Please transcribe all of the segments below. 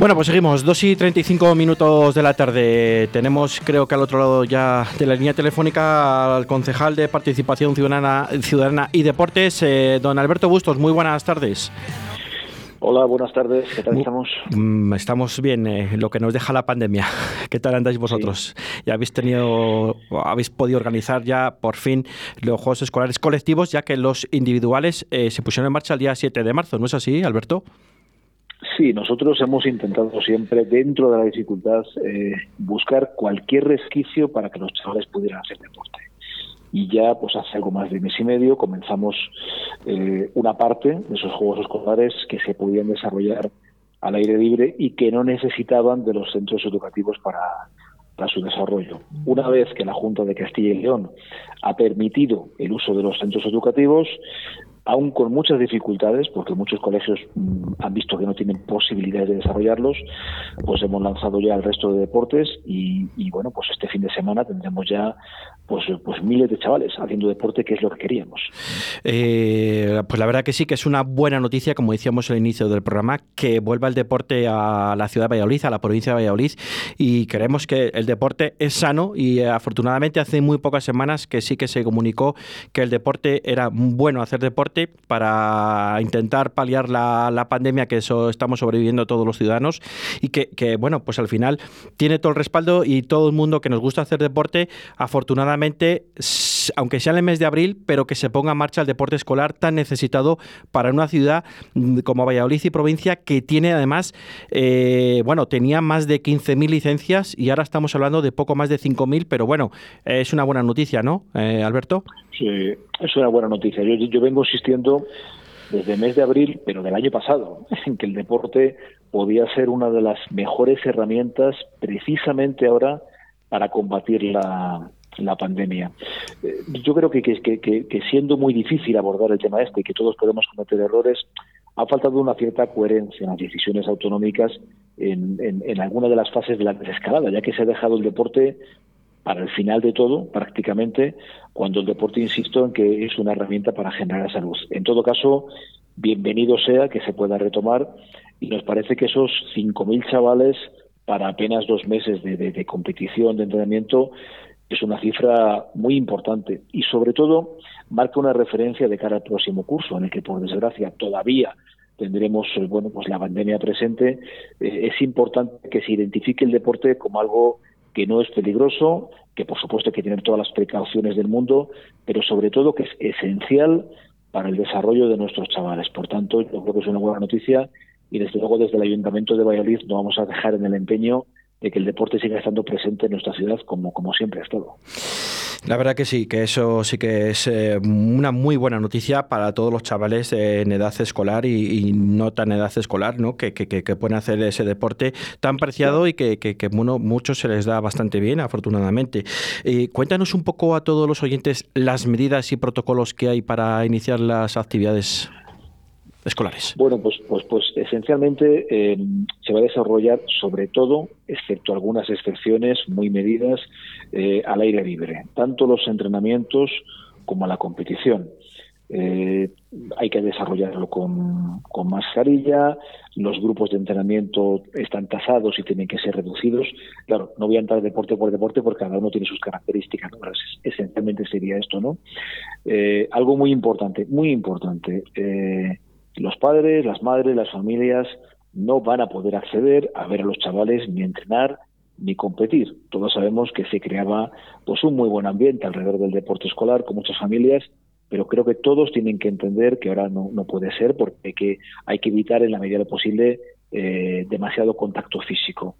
Bueno, pues seguimos, 2 y 35 minutos de la tarde. Tenemos, creo que al otro lado ya de la línea telefónica, al concejal de Participación Ciudadana, Ciudadana y Deportes, eh, don Alberto Bustos. Muy buenas tardes. Hola, buenas tardes. ¿Qué tal estamos? Mm, estamos bien, eh, lo que nos deja la pandemia. ¿Qué tal andáis vosotros? Ya habéis tenido, habéis podido organizar ya por fin los Juegos Escolares colectivos, ya que los individuales eh, se pusieron en marcha el día 7 de marzo, ¿no es así, Alberto? Sí, nosotros hemos intentado siempre, dentro de la dificultad, eh, buscar cualquier resquicio para que los chavales pudieran hacer deporte. Y ya, pues hace algo más de mes y medio, comenzamos eh, una parte de esos juegos escolares que se podían desarrollar al aire libre y que no necesitaban de los centros educativos para, para su desarrollo. Una vez que la Junta de Castilla y León ha permitido el uso de los centros educativos, aún con muchas dificultades, porque muchos colegios mm, han visto que no tienen posibilidades de desarrollarlos, pues hemos lanzado ya el resto de deportes y, bueno, pues este fin de semana tendremos ya pues, pues miles de chavales haciendo deporte, que es lo que queríamos. Eh, pues la verdad que sí, que es una buena noticia, como decíamos al inicio del programa, que vuelva el deporte a la ciudad de Valladolid, a la provincia de Valladolid, y creemos que el deporte es sano y afortunadamente hace muy pocas semanas que sí que se comunicó que el deporte era bueno hacer deporte para intentar paliar la, pandemia que eso estamos sobreviviendo todos los ciudadanos y que, bueno, pues al final tiene todo el respaldo y todo el mundo que nos gusta hacer deporte, afortunadamente, aunque sea en el mes de abril, pero que se ponga en marcha el deporte escolar tan necesitado para una ciudad mm, como Valladolid y provincia que tiene además, eh, bueno, tenía más de 15.000 licencias y ahora estamos hablando de poco más de 5.000, pero bueno, es una buena noticia, ¿no, eh, Alberto? Sí, es una buena noticia. Yo, yo vengo insistiendo desde el mes de abril, pero del año pasado, en que el deporte podía ser una de las mejores herramientas precisamente ahora para combatir la, la pandemia. Eh, yo creo que, que, siendo muy difícil abordar el tema este y que todos podemos cometer errores, ha faltado una cierta coherencia en las decisiones autonómicas en, en, en alguna de las fases de la desescalada, ya que se ha dejado el deporte para el final de todo, prácticamente, cuando el deporte, insisto, en que es una herramienta para generar salud. En todo caso, bienvenido sea que se pueda retomar y nos parece que esos 5.000 chavales para apenas dos meses de, competición, de entrenamiento, es una cifra muy importante y sobre todo marca una referencia de cara al próximo curso, en el que por desgracia todavía tendremos bueno pues la pandemia presente. Eh, es importante que se identifique el deporte como algo que no es peligroso, que por supuesto hay que tener todas las precauciones del mundo, pero sobre todo que es esencial para el desarrollo de nuestros chavales. Por tanto, yo creo que es una buena noticia y desde luego desde el Ayuntamiento de Valladolid no vamos a dejar en el empeño de que el deporte siga estando presente en nuestra ciudad como, como siempre ha estado. La verdad que sí, que eso sí que es eh, una muy buena noticia para todos los chavales en edad escolar y, no tan edad escolar, ¿no? Que, que, que, pueden hacer ese deporte tan preciado y que, que, bueno, muchos se les da bastante bien, afortunadamente. Eh, cuéntanos un poco a todos los oyentes las medidas y protocolos que hay para iniciar las actividades escolares? Bueno, pues, pues, pues esencialmente eh, se va a desarrollar sobre todo, excepto algunas excepciones muy medidas, eh, al aire libre, tanto los entrenamientos como la competición. Eh, hay que desarrollarlo con, con, mascarilla, los grupos de entrenamiento están tasados y tienen que ser reducidos. Claro, no voy a entrar deporte por deporte porque cada uno tiene sus características, ¿no? esencialmente sería esto, ¿no? algo muy importante, muy importante. Los padres, las madres, las familias no van a poder acceder a ver a los chavales ni entrenar ni competir. Todos sabemos que se creaba pues un muy buen ambiente alrededor del deporte escolar con muchas familias, pero creo que todos tienen que entender que ahora no, puede ser porque hay que, hay que evitar en la medida de lo posible eh, demasiado contacto físico.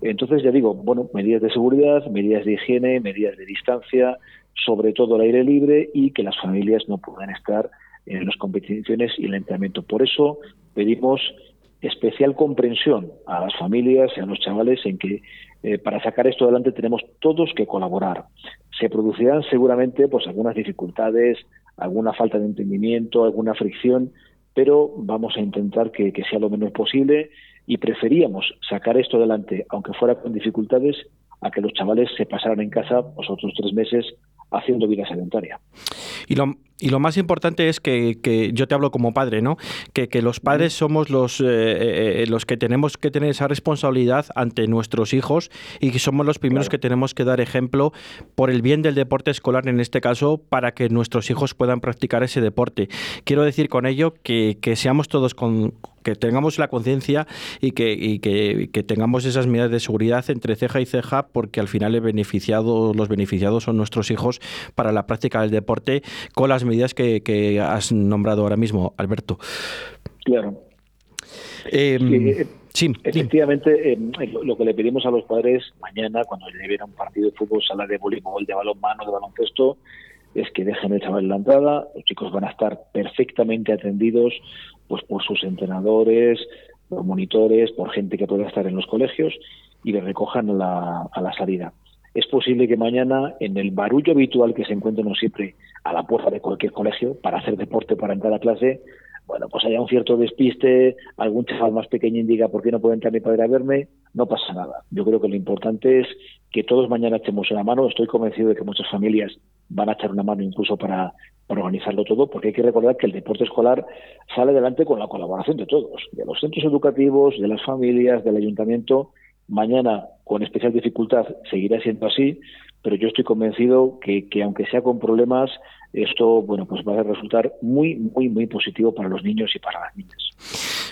Entonces, ya digo, bueno, medidas de seguridad, medidas de higiene, medidas de distancia, sobre todo al aire libre y que las familias no puedan estar en las competiciones y el entrenamiento. Por eso pedimos especial comprensión a las familias y a los chavales en que eh, para sacar esto adelante tenemos todos que colaborar. Se producirán seguramente pues algunas dificultades, alguna falta de entendimiento, alguna fricción, pero vamos a intentar que, que sea lo menos posible y preferíamos sacar esto adelante, aunque fuera con dificultades, a que los chavales se pasaran en casa los otros tres meses haciendo vida sedentaria. Y y lo más importante es que, que, yo te hablo como padre, ¿no? Que, que los padres somos los, eh, eh, los que tenemos que tener esa responsabilidad ante nuestros hijos y que somos los primeros que tenemos que dar ejemplo por el bien del deporte escolar en este caso para que nuestros hijos puedan practicar ese deporte. Quiero decir con ello que, que seamos todos con, que tengamos la conciencia y, que, y que, que, tengamos esas medidas de seguridad entre ceja y ceja, porque al final el beneficiado, los beneficiados son nuestros hijos para la práctica del deporte con las medidas que, que has nombrado ahora mismo, Alberto. Claro. Eh, sí, sí, efectivamente, eh, lo que le pedimos a los padres mañana, cuando lleven a un partido de fútbol, sala de voleibol, de balonmano, de baloncesto, es que dejen el chaval en la entrada, los chicos van a estar perfectamente atendidos pues por sus entrenadores, por monitores, por gente que pueda estar en los colegios y le recojan la, a la salida. Es posible que mañana, en el barullo habitual que se encuentra siempre a la puerta de cualquier colegio para hacer deporte, para entrar a clase, bueno, pues haya un cierto despiste, algún chaval más pequeño diga por qué no puede entrar mi padre a verme, no pasa nada. Yo creo que lo importante es que todos mañana echemos una mano. Estoy convencido de que muchas familias van a echar una mano incluso para, organizarlo todo, porque hay que recordar que el deporte escolar sale adelante con la colaboración de todos, de los centros educativos, de las familias, del ayuntamiento. Mañana, con especial dificultad, seguirá siendo así, pero yo estoy convencido que, que aunque sea con problemas, esto bueno pues va a resultar muy muy muy positivo para los niños y para las niñas.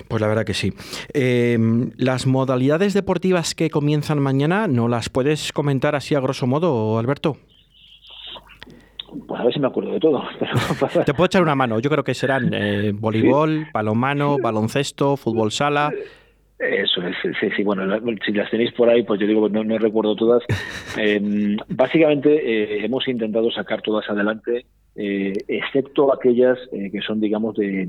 Pues la verdad que sí. Em, las modalidades deportivas que comienzan mañana, ¿no las puedes comentar así a grosso modo, Alberto? Pues a ver si me acuerdo de todo. Te puedo echar una mano. Yo creo que serán eh, voleibol, balonmano, baloncesto, fútbol sala. Eso es, sí, sí, bueno, si las tenéis por ahí, pues yo digo, no, no recuerdo todas. Em, básicamente eh, hemos intentado sacar todas adelante, eh, excepto aquellas que son, digamos, de,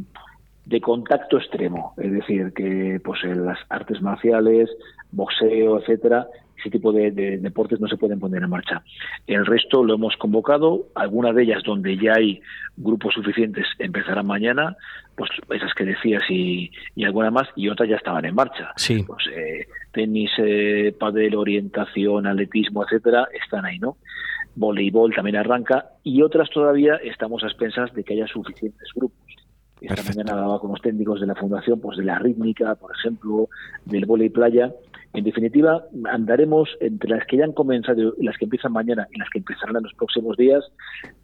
de contacto extremo, es decir, que pues las artes marciales, boxeo, etcétera, ese tipo de, deportes no se pueden poner en marcha. El resto lo hemos convocado, algunas de ellas donde ya hay grupos suficientes empezarán mañana, pues esas que decías y, y alguna más, y otras ya estaban en marcha. Sí. Pues, eh, tenis, eh, padel, orientación, atletismo, etcétera, están ahí, ¿no? Voleibol también arranca y otras todavía estamos a expensas de que haya suficientes grupos. Esta mañana hablaba con los técnicos de la fundación, pues de la rítmica, por ejemplo, del volei playa, en definitiva, andaremos entre las que ya han comenzado, las que empiezan mañana y las que empezarán en los próximos días,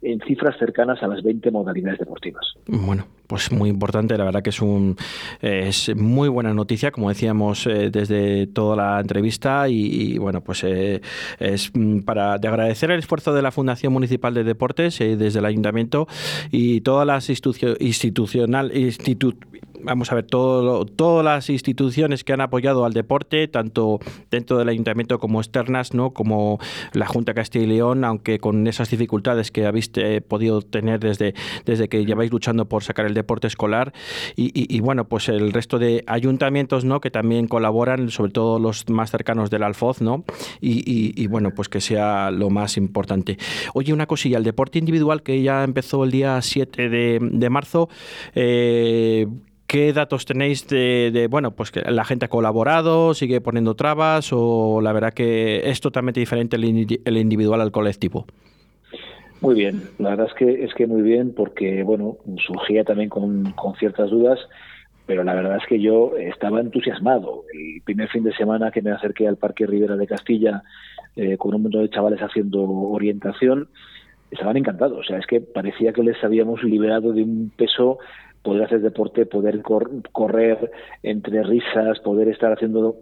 en cifras cercanas a las 20 modalidades deportivas. Bueno, pues muy importante, la verdad que es un es muy buena noticia, como decíamos eh, desde toda la entrevista y, bueno, pues eh, es para de agradecer el esfuerzo de la Fundación Municipal de Deportes eh, desde el Ayuntamiento y todas las institucional vamos a ver, todo, todas las instituciones que han apoyado al deporte, tanto dentro del ayuntamiento como externas, ¿no? como la Junta Castilla y León, aunque con esas dificultades que habéis eh, podido tener desde, desde que lleváis luchando por sacar el deporte escolar, y, bueno, pues el resto de ayuntamientos ¿no? que también colaboran, sobre todo los más cercanos del Alfoz, ¿no? y, bueno, pues que sea lo más importante. Oye, una cosilla, el deporte individual que ya empezó el día 7 de, de marzo, eh, ¿Qué datos tenéis de, bueno, pues que la gente ha colaborado, sigue poniendo trabas o la verdad que es totalmente diferente el, individual al colectivo? Muy bien, la verdad es que es que muy bien porque bueno surgía también con, ciertas dudas, pero la verdad es que yo estaba entusiasmado. El primer fin de semana que me acerqué al Parque Rivera de Castilla eh, con un montón de chavales haciendo orientación, estaban encantados. O sea, es que parecía que les habíamos liberado de un peso poder hacer deporte, poder correr entre risas, poder estar haciendo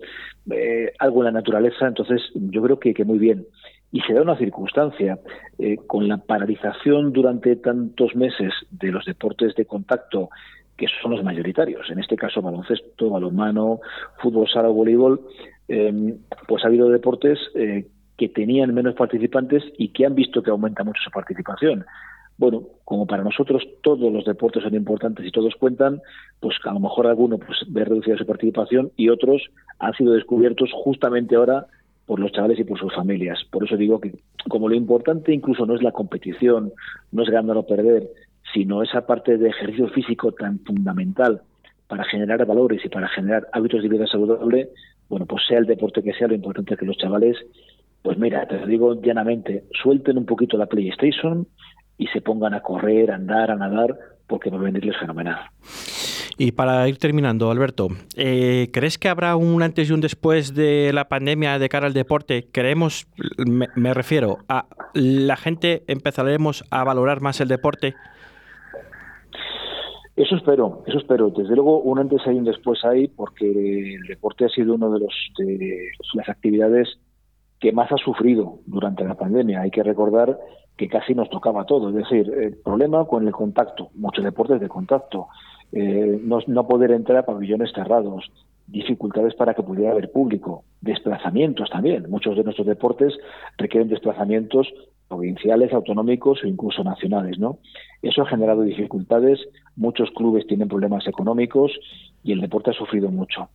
eh, algo en la naturaleza. Entonces, yo creo que, que muy bien. Y se da una circunstancia, eh, con la paralización durante tantos meses de los deportes de contacto, que son los mayoritarios, en este caso baloncesto, balonmano, fútbol sala voleibol, eh, pues ha habido deportes que tenían menos participantes y que han visto que aumenta mucho su participación bueno, como para nosotros todos los deportes son importantes y todos cuentan, pues a lo mejor alguno pues ve reducida su participación y otros han sido descubiertos justamente ahora por los chavales y por sus familias. Por eso digo que como lo importante incluso no es la competición, no es ganar o perder, sino esa parte de ejercicio físico tan fundamental para generar valores y para generar hábitos de vida saludable, bueno, pues sea el deporte que sea, lo importante es que los chavales, pues mira, te lo digo llanamente, suelten un poquito la PlayStation, y se pongan a correr, a andar, a nadar, porque va a venirles fenomenal. Y para ir terminando, Alberto, eh, ¿crees que habrá un antes y un después de la pandemia de cara al deporte? ¿Creemos, me, refiero, a la gente empezaremos a valorar más el deporte? Eso espero, eso espero. Desde luego, un antes y un después hay, porque el deporte ha sido una de, los, de las actividades que más ha sufrido durante la pandemia. Hay que recordar que casi nos tocaba todo, es decir, el problema con el contacto, muchos deportes de contacto, eh, no, poder entrar a pabellones cerrados, dificultades para que pudiera haber público, desplazamientos también. Muchos de nuestros deportes requieren desplazamientos provinciales, autonómicos o incluso nacionales, ¿no? Eso ha generado dificultades, muchos clubes tienen problemas económicos y el deporte ha sufrido mucho.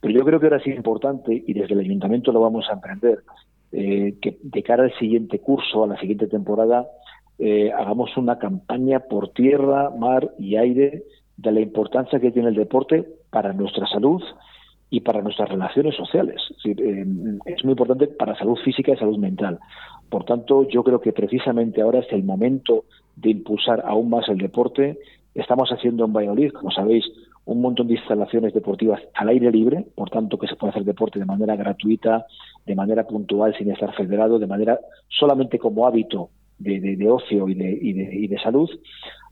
Pero yo creo que ahora sí es importante, y desde el ayuntamiento lo vamos a emprender, eh, que de cara al siguiente curso, a la siguiente temporada, eh, hagamos una campaña por tierra, mar y aire de la importancia que tiene el deporte para nuestra salud y para nuestras relaciones sociales. Eh, es, muy importante para salud física y salud mental. Por tanto, yo creo que precisamente ahora es el momento de impulsar aún más el deporte. Estamos haciendo en Valladolid, como sabéis, un montón de instalaciones deportivas al aire libre, por tanto que se puede hacer deporte de manera gratuita, de manera puntual, sin estar federado, de manera solamente como hábito de, ocio y de, y de salud.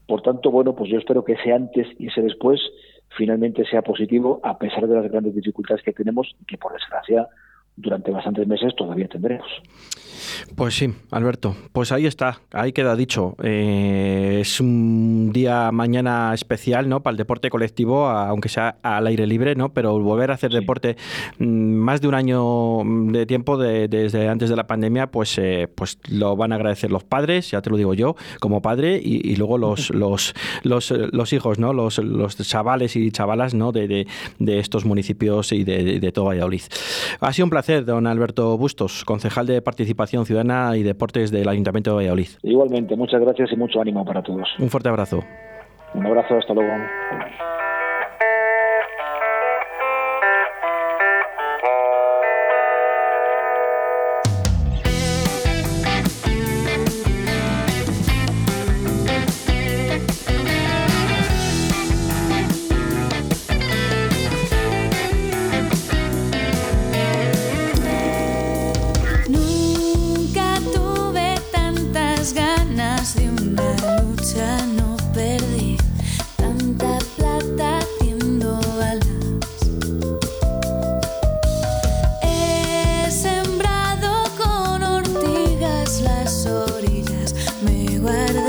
Por tanto, bueno, pues yo espero que ese antes y ese después finalmente sea positivo, a pesar de las grandes dificultades que tenemos y que, por desgracia, durante bastantes meses todavía tendremos. Pues sí, Alberto, pues ahí está, ahí queda dicho. Eh, es un día mañana especial, ¿no? Para el deporte colectivo, aunque sea al aire libre, ¿no? Pero volver a hacer deporte mm, más de un año de tiempo desde antes de la pandemia, pues, eh, pues lo van a agradecer los padres, ya te lo digo yo, como padre, y, luego los, los, los, los, hijos, ¿no? Los, los chavales y chavalas, ¿no? De, de, estos municipios y de, de todo Valladolid. Ha sido un placer, don Alberto Bustos, concejal de Participación Ciudadana y Deportes del Ayuntamiento de Valladolid. Igualmente, muchas gracias y mucho ánimo para todos. Un fuerte abrazo. Un abrazo, hasta luego. what